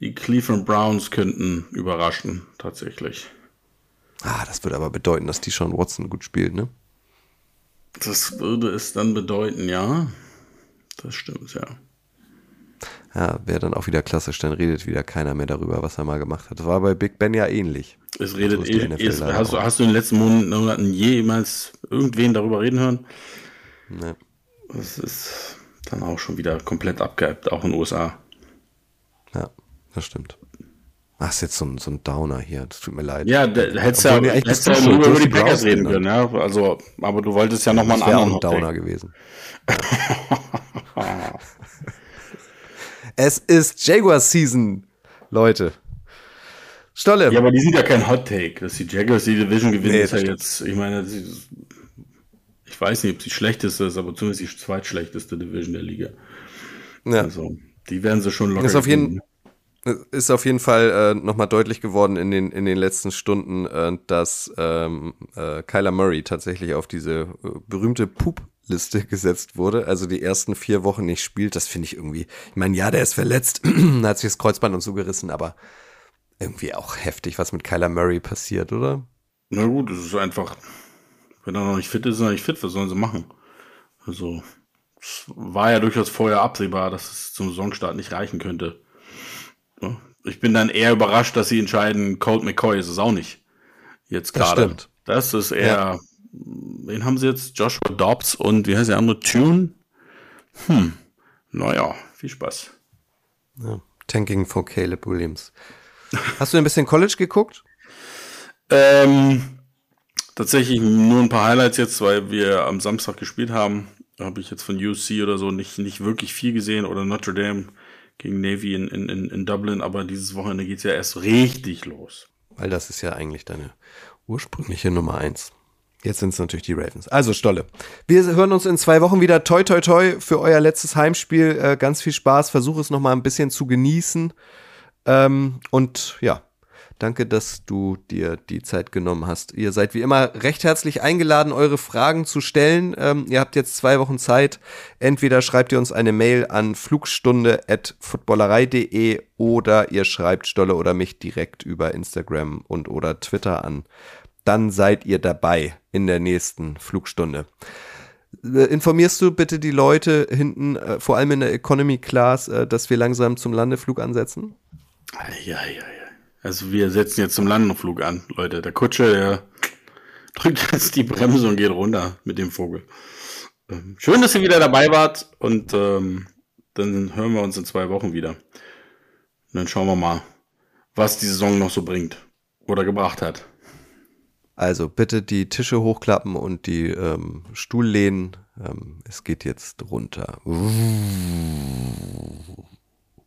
Speaker 4: die Cleveland Browns könnten überraschen, tatsächlich.
Speaker 3: Ah, das würde aber bedeuten, dass die Sean Watson gut spielt, ne?
Speaker 4: Das würde es dann bedeuten, ja. Das stimmt, ja.
Speaker 3: Ja, wäre dann auch wieder klassisch, dann redet wieder keiner mehr darüber, was er mal gemacht hat. Das war bei Big Ben ja ähnlich.
Speaker 4: Es redet so eh, ist, hast, du, hast du in den letzten Monaten jemals irgendwen darüber reden hören? Nee. Das ist dann auch schon wieder komplett abgehypt, auch in den USA.
Speaker 3: Ja, das stimmt. Ach, ist jetzt so ein, so ein Downer hier. Das tut mir leid.
Speaker 4: Ja, hättest ja, hättest ja nur über die Packers reden können, ja. Also, aber du wolltest ja nochmal einen
Speaker 3: anderen. Das wäre ein Downer gewesen. es ist Jaguar Season, Leute. Stolle.
Speaker 4: Ja, aber die sind ja kein Hot Take. Dass die Jaguars die Division gewinnen, nee, ist ja jetzt, ich meine, ich weiß nicht, ob sie schlechteste ist, aber zumindest die zweitschlechteste Division der Liga. Ja. Also, die werden sie schon locker.
Speaker 3: Ist auf jeden ist auf jeden Fall äh, nochmal deutlich geworden in den, in den letzten Stunden, äh, dass ähm, äh, Kyler Murray tatsächlich auf diese äh, berühmte Pup-Liste gesetzt wurde. Also die ersten vier Wochen nicht spielt. Das finde ich irgendwie. Ich meine, ja, der ist verletzt, hat sich das Kreuzband und so gerissen, aber irgendwie auch heftig, was mit Kyler Murray passiert, oder?
Speaker 4: Na gut, es ist einfach, wenn er noch nicht fit ist, ist er nicht fit, was sollen sie machen? Also, es war ja durchaus vorher absehbar, dass es zum Saisonstart nicht reichen könnte. Ich bin dann eher überrascht, dass sie entscheiden, Colt McCoy ist es auch nicht. Jetzt gerade. Das stimmt. Das ist eher, ja. wen haben sie jetzt? Joshua Dobbs und wie heißt der andere? Tune? Hm, naja, viel Spaß.
Speaker 3: Ja, Tanking for Caleb Williams. Hast du ein bisschen College geguckt?
Speaker 4: ähm, tatsächlich nur ein paar Highlights jetzt, weil wir am Samstag gespielt haben. Da habe ich jetzt von UC oder so nicht, nicht wirklich viel gesehen oder Notre Dame gegen Navy in, in, in Dublin, aber dieses Wochenende geht es ja erst richtig los.
Speaker 3: Weil das ist ja eigentlich deine ursprüngliche Nummer eins. Jetzt sind es natürlich die Ravens. Also Stolle. Wir hören uns in zwei Wochen wieder. Toi, toi, toi für euer letztes Heimspiel. Äh, ganz viel Spaß. Versuche es nochmal ein bisschen zu genießen. Ähm, und ja, Danke, dass du dir die Zeit genommen hast. Ihr seid wie immer recht herzlich eingeladen, eure Fragen zu stellen. Ähm, ihr habt jetzt zwei Wochen Zeit. Entweder schreibt ihr uns eine Mail an flugstunde.footballerei.de oder ihr schreibt Stolle oder mich direkt über Instagram und oder Twitter an. Dann seid ihr dabei in der nächsten Flugstunde. Äh, informierst du bitte die Leute hinten, äh, vor allem in der Economy Class, äh, dass wir langsam zum Landeflug ansetzen?
Speaker 4: Ja. Also wir setzen jetzt zum Landeflug an, Leute. Der Kutsche, der drückt jetzt die Bremse und geht runter mit dem Vogel. Ähm, schön, dass ihr wieder dabei wart und ähm, dann hören wir uns in zwei Wochen wieder. Und dann schauen wir mal, was die Saison noch so bringt oder gebracht hat.
Speaker 3: Also bitte die Tische hochklappen und die ähm, Stuhllehnen. Ähm, es geht jetzt runter.